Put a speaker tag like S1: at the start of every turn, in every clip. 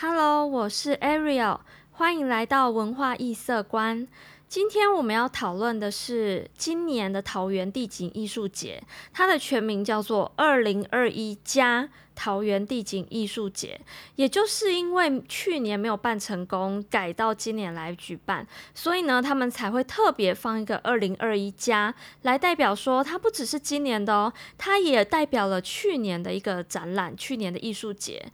S1: Hello，我是 Ariel，欢迎来到文化异色观。今天我们要讨论的是今年的桃园地景艺术节，它的全名叫做二零二一加桃园地景艺术节。也就是因为去年没有办成功，改到今年来举办，所以呢，他们才会特别放一个二零二一加来代表说，它不只是今年的哦，它也代表了去年的一个展览，去年的艺术节。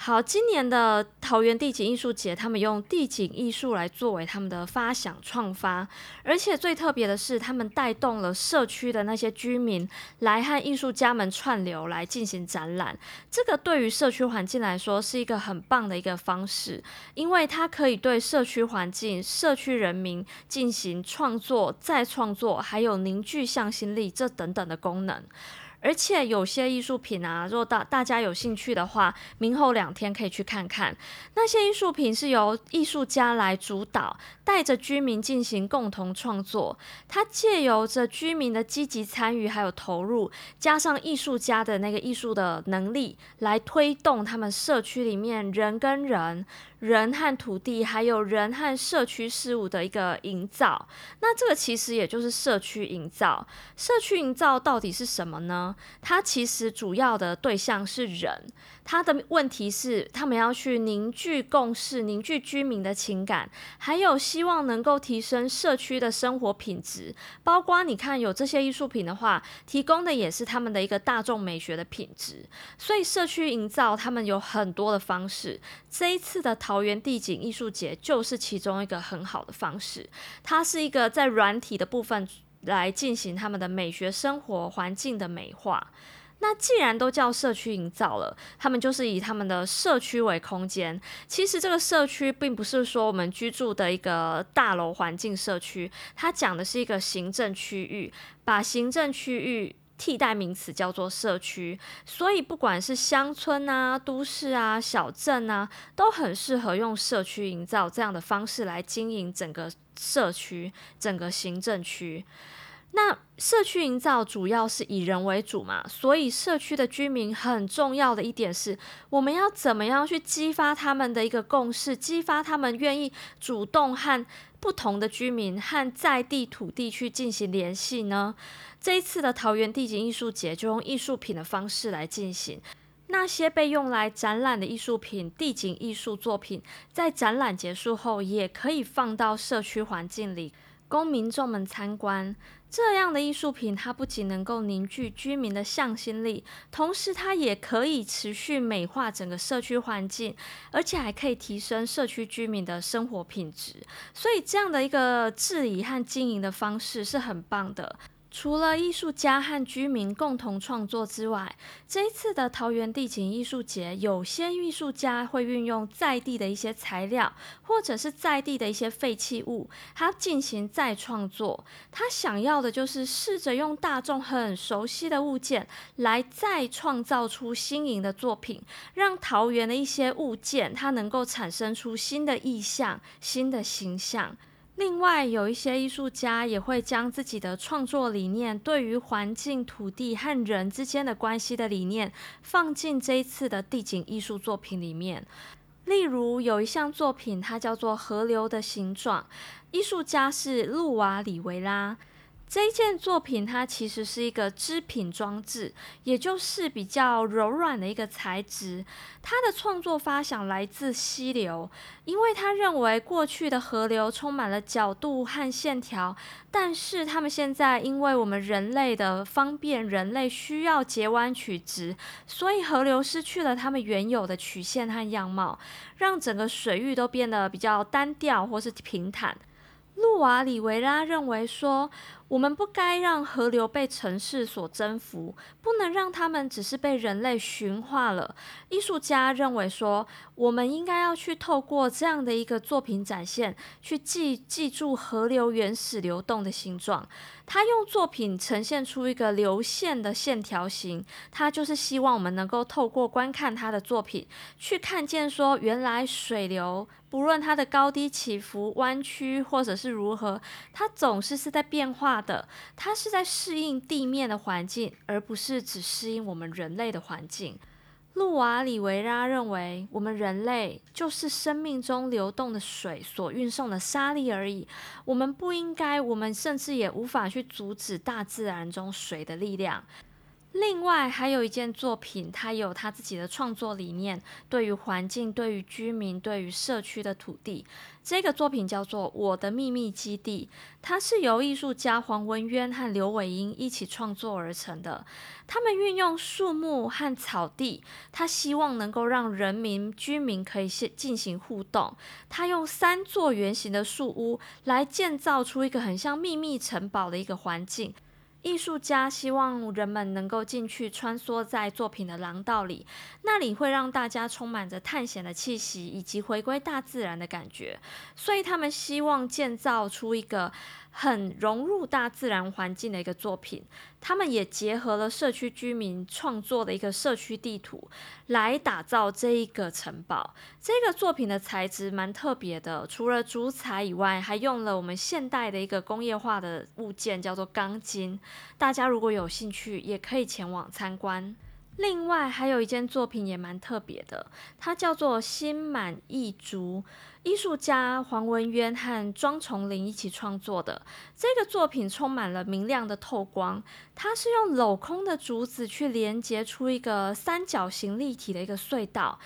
S1: 好，今年的桃园地景艺术节，他们用地景艺术来作为他们的发想创发，而且最特别的是，他们带动了社区的那些居民来和艺术家们串流来进行展览。这个对于社区环境来说是一个很棒的一个方式，因为它可以对社区环境、社区人民进行创作、再创作，还有凝聚向心力这等等的功能。而且有些艺术品啊，如果大大家有兴趣的话，明后两天可以去看看。那些艺术品是由艺术家来主导，带着居民进行共同创作。它借由着居民的积极参与还有投入，加上艺术家的那个艺术的能力，来推动他们社区里面人跟人。人和土地，还有人和社区事物的一个营造，那这个其实也就是社区营造。社区营造到底是什么呢？它其实主要的对象是人。他的问题是，他们要去凝聚共识，凝聚居民的情感，还有希望能够提升社区的生活品质。包括你看，有这些艺术品的话，提供的也是他们的一个大众美学的品质。所以，社区营造他们有很多的方式。这一次的桃园地景艺术节就是其中一个很好的方式。它是一个在软体的部分来进行他们的美学生活环境的美化。那既然都叫社区营造了，他们就是以他们的社区为空间。其实这个社区并不是说我们居住的一个大楼环境社区，它讲的是一个行政区域，把行政区域替代名词叫做社区。所以不管是乡村啊、都市啊、小镇啊，都很适合用社区营造这样的方式来经营整个社区、整个行政区。那社区营造主要是以人为主嘛，所以社区的居民很重要的一点是，我们要怎么样去激发他们的一个共识，激发他们愿意主动和不同的居民和在地土地去进行联系呢？这一次的桃园地景艺术节就用艺术品的方式来进行，那些被用来展览的艺术品、地景艺术作品，在展览结束后也可以放到社区环境里。供民众们参观，这样的艺术品，它不仅能够凝聚居民的向心力，同时它也可以持续美化整个社区环境，而且还可以提升社区居民的生活品质。所以，这样的一个治理和经营的方式是很棒的。除了艺术家和居民共同创作之外，这一次的桃园地景艺术节，有些艺术家会运用在地的一些材料，或者是在地的一些废弃物，他进行再创作。他想要的就是试着用大众很熟悉的物件，来再创造出新颖的作品，让桃园的一些物件，它能够产生出新的意象、新的形象。另外，有一些艺术家也会将自己的创作理念，对于环境、土地和人之间的关系的理念，放进这一次的地景艺术作品里面。例如，有一项作品，它叫做《河流的形状》，艺术家是路瓦里维拉。这一件作品，它其实是一个织品装置，也就是比较柔软的一个材质。它的创作发想来自溪流，因为他认为过去的河流充满了角度和线条，但是他们现在因为我们人类的方便，人类需要截弯取直，所以河流失去了它们原有的曲线和样貌，让整个水域都变得比较单调或是平坦。路瓦里维拉认为说。我们不该让河流被城市所征服，不能让他们只是被人类驯化了。艺术家认为说，我们应该要去透过这样的一个作品展现，去记记住河流原始流动的形状。他用作品呈现出一个流线的线条形，他就是希望我们能够透过观看他的作品，去看见说，原来水流不论它的高低起伏、弯曲或者是如何，它总是是在变化。的，它是在适应地面的环境，而不是只适应我们人类的环境。路瓦里维拉认为，我们人类就是生命中流动的水所运送的沙粒而已。我们不应该，我们甚至也无法去阻止大自然中水的力量。另外，还有一件作品，他有他自己的创作理念，对于环境、对于居民、对于社区的土地。这个作品叫做《我的秘密基地》，它是由艺术家黄文渊和刘伟英一起创作而成的。他们运用树木和草地，他希望能够让人民居民可以先进行互动。他用三座圆形的树屋来建造出一个很像秘密城堡的一个环境。艺术家希望人们能够进去穿梭在作品的廊道里，那里会让大家充满着探险的气息以及回归大自然的感觉。所以他们希望建造出一个。很融入大自然环境的一个作品，他们也结合了社区居民创作的一个社区地图，来打造这一个城堡。这个作品的材质蛮特别的，除了竹材以外，还用了我们现代的一个工业化的物件，叫做钢筋。大家如果有兴趣，也可以前往参观。另外还有一件作品也蛮特别的，它叫做《心满意足》，艺术家黄文渊和庄崇林一起创作的。这个作品充满了明亮的透光，它是用镂空的竹子去连接出一个三角形立体的一个隧道。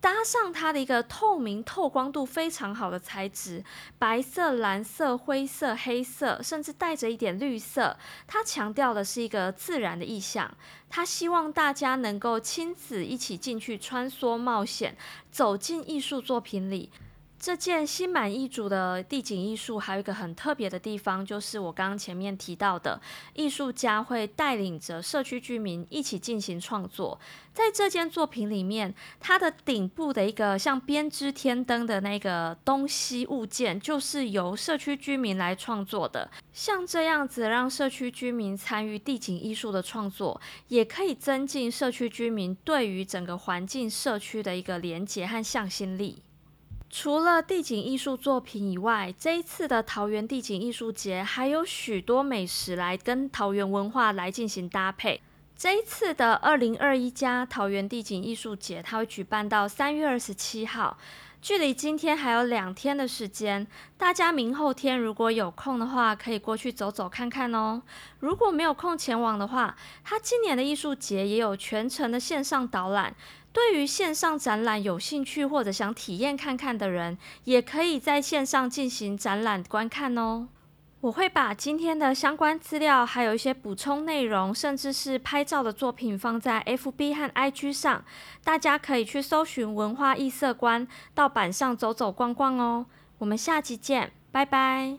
S1: 搭上它的一个透明、透光度非常好的材质，白色、蓝色、灰色、黑色，甚至带着一点绿色。它强调的是一个自然的意象，它希望大家能够亲子一起进去穿梭冒险，走进艺术作品里。这件心满意足的地景艺术，还有一个很特别的地方，就是我刚刚前面提到的，艺术家会带领着社区居民一起进行创作。在这件作品里面，它的顶部的一个像编织天灯的那个东西物件，就是由社区居民来创作的。像这样子，让社区居民参与地景艺术的创作，也可以增进社区居民对于整个环境社区的一个连结和向心力。除了地景艺术作品以外，这一次的桃园地景艺术节还有许多美食来跟桃园文化来进行搭配。这一次的二零二一家桃园地景艺术节，它会举办到三月二十七号，距离今天还有两天的时间。大家明后天如果有空的话，可以过去走走看看哦。如果没有空前往的话，他今年的艺术节也有全程的线上导览。对于线上展览有兴趣或者想体验看看的人，也可以在线上进行展览观看哦。我会把今天的相关资料，还有一些补充内容，甚至是拍照的作品放在 FB 和 IG 上，大家可以去搜寻文化异色观，到板上走走逛逛哦。我们下期见，拜拜。